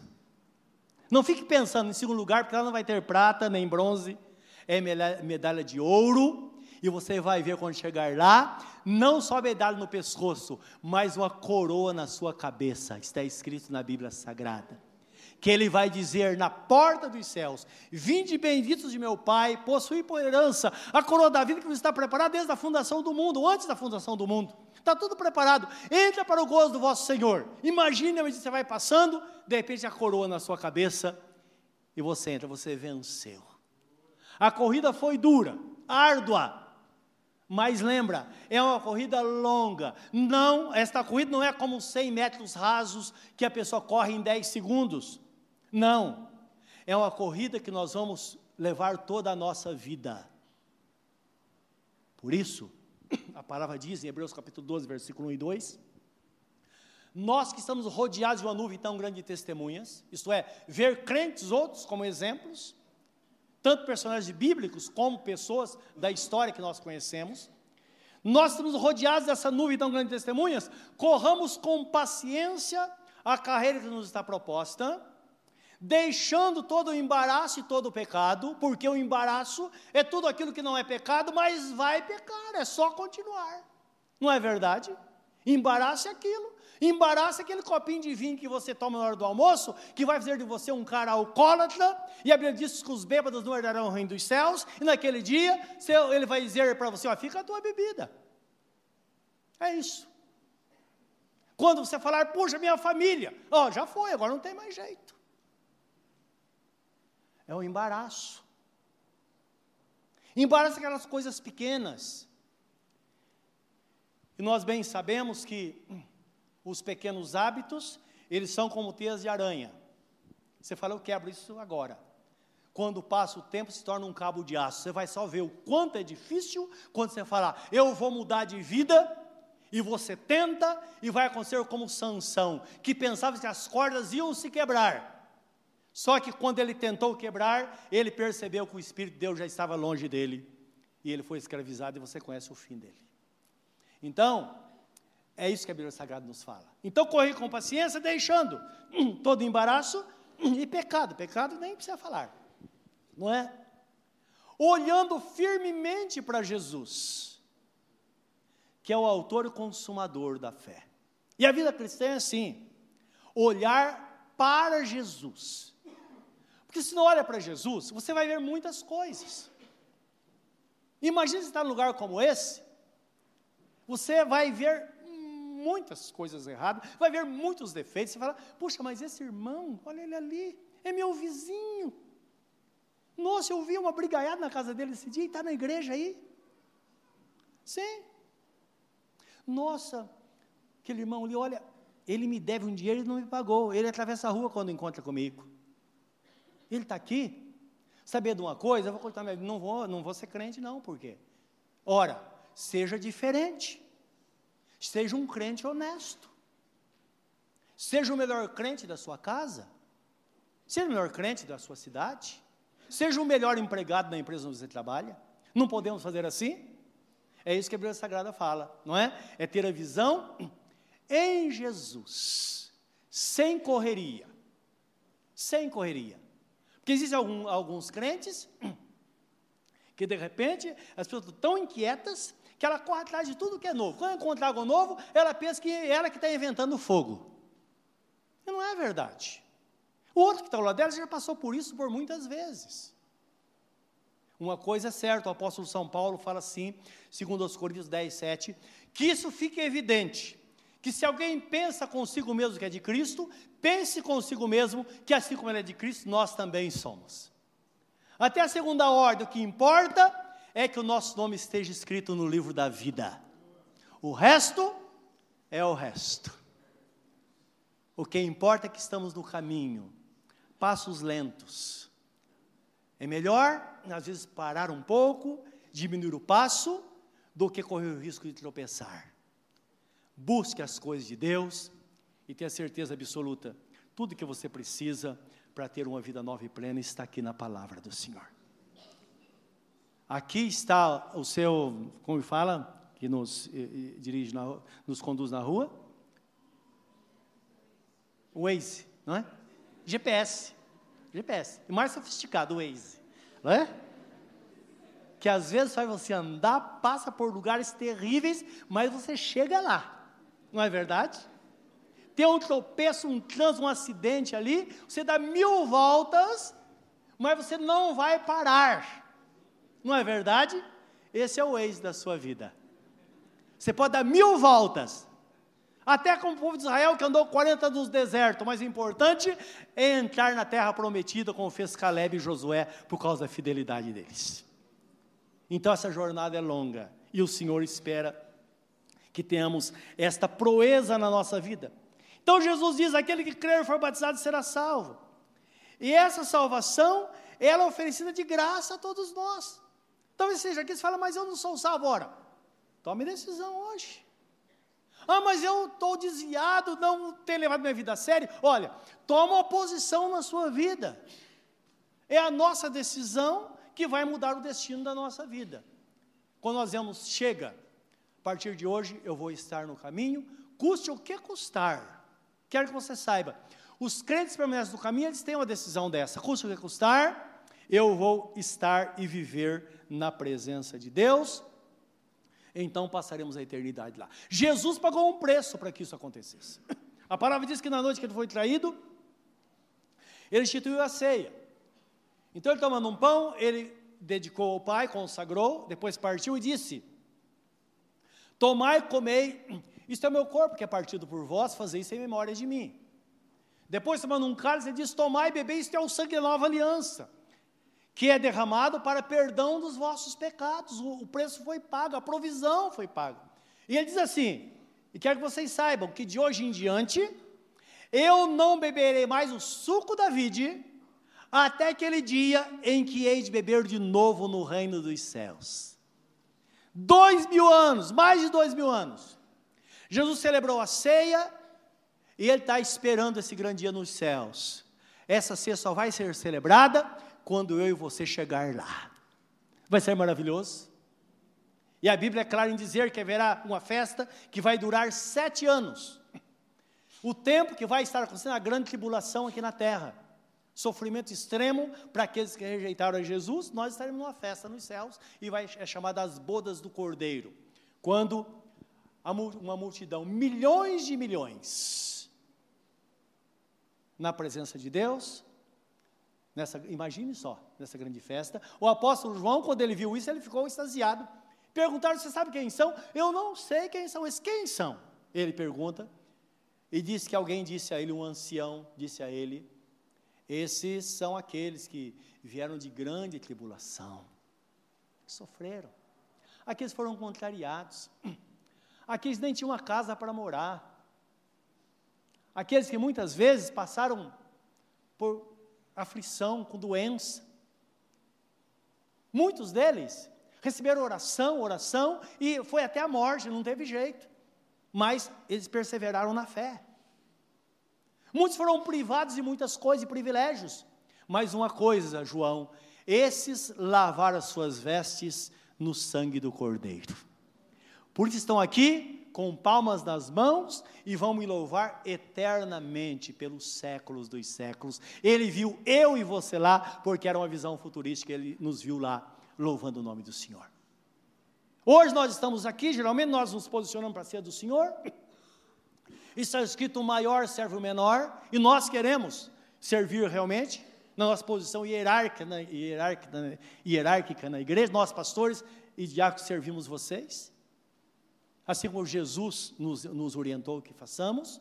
Não fique pensando em segundo lugar, porque ela não vai ter prata nem bronze, é medalha de ouro, e você vai ver quando chegar lá, não só medalha no pescoço, mas uma coroa na sua cabeça, está escrito na Bíblia Sagrada. Que ele vai dizer na porta dos céus: Vinde benditos de meu Pai, possui por herança a coroa da vida que está preparada desde a fundação do mundo, antes da fundação do mundo. Está tudo preparado. Entra para o gozo do vosso Senhor. Imagine onde você vai passando, de repente a coroa na sua cabeça, e você entra, você venceu. A corrida foi dura, árdua, mas lembra, é uma corrida longa. Não, esta corrida não é como 100 metros rasos que a pessoa corre em 10 segundos. Não. É uma corrida que nós vamos levar toda a nossa vida. Por isso, a palavra diz em Hebreus capítulo 12, versículo 1 e 2, nós que estamos rodeados de uma nuvem tão grande de testemunhas, isto é, ver crentes outros como exemplos, tanto personagens bíblicos como pessoas da história que nós conhecemos, nós estamos rodeados dessa nuvem tão grande de testemunhas, corramos com paciência a carreira que nos está proposta, deixando todo o embaraço e todo o pecado, porque o embaraço é tudo aquilo que não é pecado, mas vai pecar, é só continuar. Não é verdade? Embaraço é aquilo. Embaraço é aquele copinho de vinho que você toma na hora do almoço, que vai fazer de você um cara alcoólatra, e a Bíblia diz que os bêbados não herdarão o reino dos céus, e naquele dia ele vai dizer para você: ó, fica a tua bebida. É isso. Quando você falar, puxa, minha família, ó, já foi, agora não tem mais jeito é o embaraço. Embaraça aquelas coisas pequenas. E nós bem sabemos que os pequenos hábitos, eles são como teias de aranha. Você fala, eu quebro isso agora. Quando passa o tempo, se torna um cabo de aço. Você vai só ver o quanto é difícil quando você falar, eu vou mudar de vida, e você tenta, e vai acontecer como Sansão, que pensava que as cordas iam se quebrar. Só que quando ele tentou quebrar, ele percebeu que o Espírito de Deus já estava longe dele, e ele foi escravizado, e você conhece o fim dele. Então, é isso que a Bíblia Sagrada nos fala. Então, correr com paciência, deixando (clears throat) todo embaraço (clears throat) e pecado. Pecado nem precisa falar não é? Olhando firmemente para Jesus, que é o autor e consumador da fé. E a vida cristã é assim: olhar para Jesus. Porque se não olha para Jesus, você vai ver muitas coisas. Imagina você estar num lugar como esse, você vai ver muitas coisas erradas, vai ver muitos defeitos. Você fala, puxa, mas esse irmão, olha ele ali, é meu vizinho. Nossa, eu vi uma brigaiada na casa dele esse dia e está na igreja aí. Sim. Nossa, aquele irmão ali, olha, ele me deve um dinheiro e não me pagou. Ele atravessa a rua quando encontra comigo. Ele está aqui. Saber de uma coisa, eu vou contar, não vou, não vou ser crente, não, por quê? Ora, seja diferente. Seja um crente honesto. Seja o melhor crente da sua casa. Seja o melhor crente da sua cidade. Seja o melhor empregado na empresa onde você trabalha. Não podemos fazer assim? É isso que a Bíblia Sagrada fala, não é? É ter a visão em Jesus, sem correria. Sem correria. Porque existem algum, alguns crentes que de repente as pessoas estão tão inquietas que ela corre atrás de tudo que é novo. Quando encontra algo novo, ela pensa que é ela que está inventando fogo. E não é verdade. O outro que está ao lado dela já passou por isso por muitas vezes. Uma coisa é certa, o apóstolo São Paulo fala assim, segundo os Coríntios 10, 7, que isso fique evidente, que se alguém pensa consigo mesmo que é de Cristo, pense consigo mesmo que assim como ele é de Cristo, nós também somos. Até a segunda ordem, o que importa é que o nosso nome esteja escrito no livro da vida. O resto é o resto. O que importa é que estamos no caminho passos lentos. É melhor, às vezes, parar um pouco, diminuir o passo, do que correr o risco de tropeçar. Busque as coisas de Deus e tenha certeza absoluta: tudo que você precisa para ter uma vida nova e plena está aqui na palavra do Senhor. Aqui está o seu, como fala, que nos eh, dirige, na, nos conduz na rua. Waze, não é? GPS. GPS. E mais sofisticado, o Waze. Não é? Que às vezes faz você andar, passa por lugares terríveis, mas você chega lá. Não é verdade? Tem um tropeço, um trânsito, um acidente ali, você dá mil voltas, mas você não vai parar. Não é verdade? Esse é o Waze da sua vida. Você pode dar mil voltas, até como o povo de Israel que andou 40 anos no deserto, mas o importante é entrar na terra prometida, como fez Caleb e Josué, por causa da fidelidade deles. Então essa jornada é longa e o Senhor espera que tenhamos esta proeza na nossa vida. Então Jesus diz: aquele que crer e for batizado será salvo. E essa salvação, ela é oferecida de graça a todos nós. Talvez seja aqui, você fala, mas eu não sou salvo. Ora, tome decisão hoje. Ah, mas eu estou desviado, não tenho levado minha vida a sério. Olha, toma uma posição na sua vida. É a nossa decisão que vai mudar o destino da nossa vida. Quando nós vemos, chega, a partir de hoje eu vou estar no caminho, custe o que custar. Quero que você saiba, os crentes permanecem no caminho, eles têm uma decisão dessa, custe o que custar, eu vou estar e viver na presença de Deus, então passaremos a eternidade lá. Jesus pagou um preço para que isso acontecesse. A palavra diz que na noite que ele foi traído, ele instituiu a ceia. Então ele tomando um pão, ele dedicou ao Pai, consagrou, depois partiu e disse: Tomai comei, isto é o meu corpo que é partido por vós, fazei isso em memória de mim. Depois tomando um cálice, ele diz: Tomai bebei, isto é o sangue da nova aliança, que é derramado para perdão dos vossos pecados. O, o preço foi pago, a provisão foi paga. E ele diz assim: e quero que vocês saibam que de hoje em diante eu não beberei mais o suco da vide até aquele dia em que hei de beber de novo no reino dos céus. Dois mil anos, mais de dois mil anos. Jesus celebrou a ceia e ele está esperando esse grande dia nos céus. Essa ceia só vai ser celebrada quando eu e você chegar lá. Vai ser maravilhoso. E a Bíblia é clara em dizer que haverá uma festa que vai durar sete anos. O tempo que vai estar acontecendo a grande tribulação aqui na terra. Sofrimento extremo para aqueles que rejeitaram a Jesus. Nós estaremos numa festa nos céus e vai, é chamada as bodas do Cordeiro. Quando uma multidão, milhões de milhões, na presença de Deus, nessa, imagine só, nessa grande festa. O apóstolo João, quando ele viu isso, ele ficou extasiado. Perguntaram: Você sabe quem são? Eu não sei quem são esses. Quem são? Ele pergunta. E disse que alguém disse a ele, um ancião disse a ele: Esses são aqueles que vieram de grande tribulação, que sofreram. Aqueles foram contrariados. Aqueles nem tinham uma casa para morar. Aqueles que muitas vezes passaram por aflição, com doença. Muitos deles receberam oração, oração, e foi até a morte, não teve jeito mas eles perseveraram na fé. Muitos foram privados de muitas coisas e privilégios, mas uma coisa, João, esses lavaram as suas vestes no sangue do Cordeiro. Por isso estão aqui com palmas nas mãos e vão me louvar eternamente pelos séculos dos séculos. Ele viu eu e você lá, porque era uma visão futurística, ele nos viu lá louvando o nome do Senhor. Hoje nós estamos aqui, geralmente nós nos posicionamos para ser do Senhor. Está escrito o maior serve o menor, e nós queremos servir realmente na nossa posição hierárquica hierárquica, hierárquica na igreja, nós pastores e diáconos servimos vocês, assim como Jesus nos, nos orientou que façamos,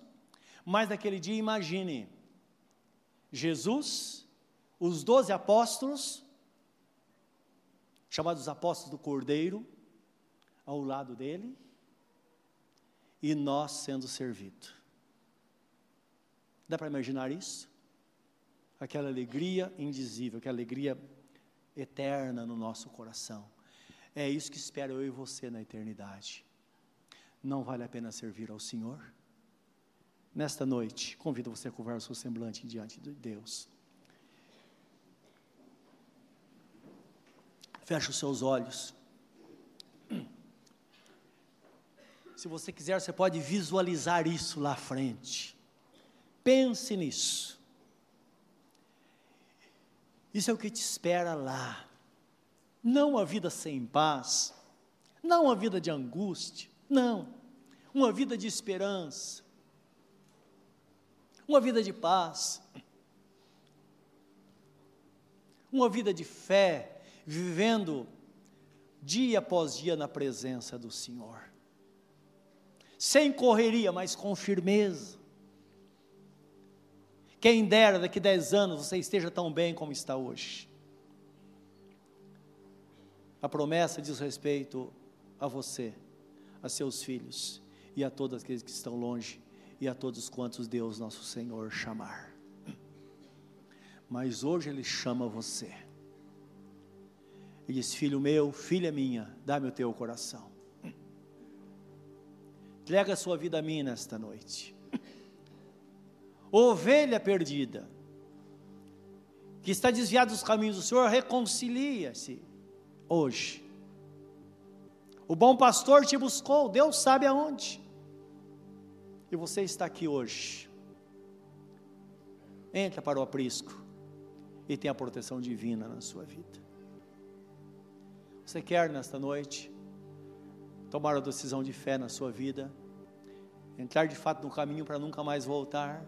mas naquele dia imagine, Jesus, os doze apóstolos, chamados apóstolos do Cordeiro, ao lado dele e nós sendo servido. Dá para imaginar isso? Aquela alegria indizível, aquela alegria eterna no nosso coração. É isso que espero eu e você na eternidade. Não vale a pena servir ao Senhor? Nesta noite, convido você a curvar o seu semblante diante de Deus. Feche os seus olhos. Se você quiser, você pode visualizar isso lá à frente. Pense nisso. Isso é o que te espera lá. Não uma vida sem paz, não uma vida de angústia, não. Uma vida de esperança, uma vida de paz, uma vida de fé, vivendo dia após dia na presença do Senhor sem correria, mas com firmeza. Quem dera daqui dez anos você esteja tão bem como está hoje. A promessa diz respeito a você, a seus filhos e a todos aqueles que estão longe e a todos quantos Deus nosso Senhor chamar. Mas hoje Ele chama você. E diz: Filho meu, filha minha, dá-me o teu coração. Entrega a sua vida a mim nesta noite. Ovelha perdida, que está desviada dos caminhos do Senhor, reconcilia-se hoje. O bom pastor te buscou, Deus sabe aonde. E você está aqui hoje. Entra para o aprisco e tem a proteção divina na sua vida. Você quer nesta noite tomar a decisão de fé na sua vida, entrar de fato no caminho para nunca mais voltar,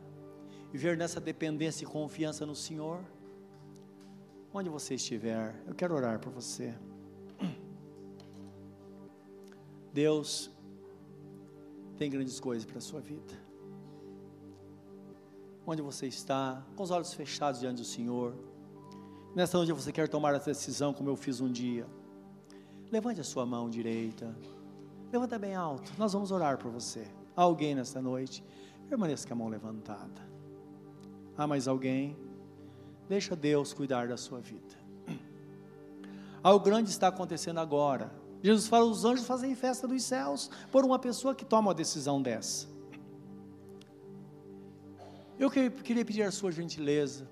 viver nessa dependência e confiança no Senhor, onde você estiver, eu quero orar por você. Deus tem grandes coisas para a sua vida. Onde você está, com os olhos fechados diante do Senhor, Nessa onde você quer tomar essa decisão, como eu fiz um dia. Levante a sua mão direita. Levanta bem alto. Nós vamos orar por você. Alguém nesta noite? Permaneça com a mão levantada. Há mais alguém? Deixa Deus cuidar da sua vida. Algo grande está acontecendo agora. Jesus fala: os anjos fazem festa dos céus por uma pessoa que toma uma decisão dessa. Eu queria pedir a sua gentileza.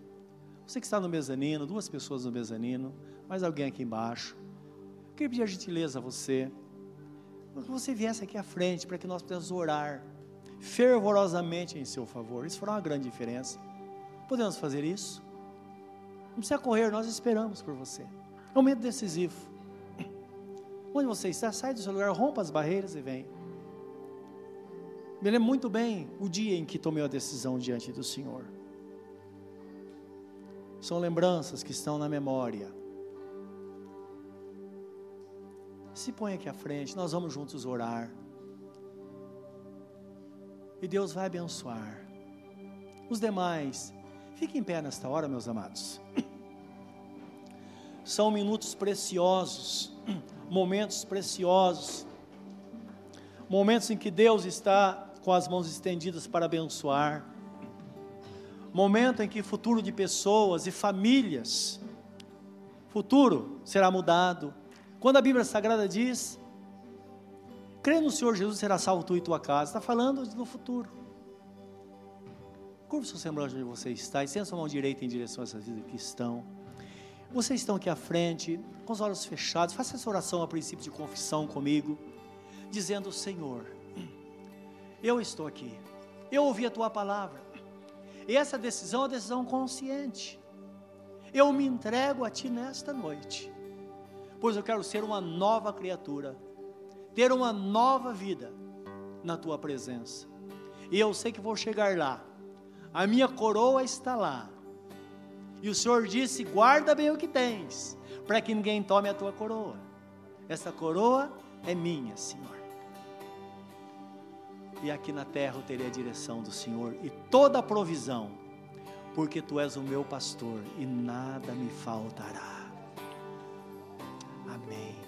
Você que está no mezanino, duas pessoas no mezanino, mais alguém aqui embaixo. Eu queria pedir a gentileza a você, que você viesse aqui à frente para que nós pudéssemos orar fervorosamente em seu favor. Isso fará uma grande diferença. Podemos fazer isso? Não precisa correr, nós esperamos por você. É um momento decisivo. Onde você está, sai do seu lugar, rompa as barreiras e vem. Me lembro muito bem o dia em que tomei a decisão diante do Senhor. São lembranças que estão na memória. Se põe aqui à frente, nós vamos juntos orar. E Deus vai abençoar. Os demais, fiquem em pé nesta hora, meus amados. (clears throat) São minutos preciosos, (clears throat) momentos preciosos, momentos em que Deus está com as mãos estendidas para abençoar, momento em que futuro de pessoas e famílias, futuro será mudado. Quando a Bíblia Sagrada diz, crê no Senhor Jesus, será salvo tu e tua casa, está falando do futuro. Curva seu semblante onde você está e senta sua mão direita em direção a essas vidas que estão. Vocês estão aqui à frente, com os olhos fechados, faça essa oração a princípio de confissão comigo, dizendo: Senhor, eu estou aqui, eu ouvi a tua palavra, e essa decisão é uma decisão consciente. Eu me entrego a ti nesta noite, pois eu quero ser uma nova criatura, ter uma nova vida na tua presença, e eu sei que vou chegar lá, a minha coroa está lá e o Senhor disse: guarda bem o que tens, para que ninguém tome a tua coroa. Essa coroa é minha, Senhor. E aqui na terra eu terei a direção do Senhor e toda a provisão, porque tu és o meu pastor e nada me faltará. Amém.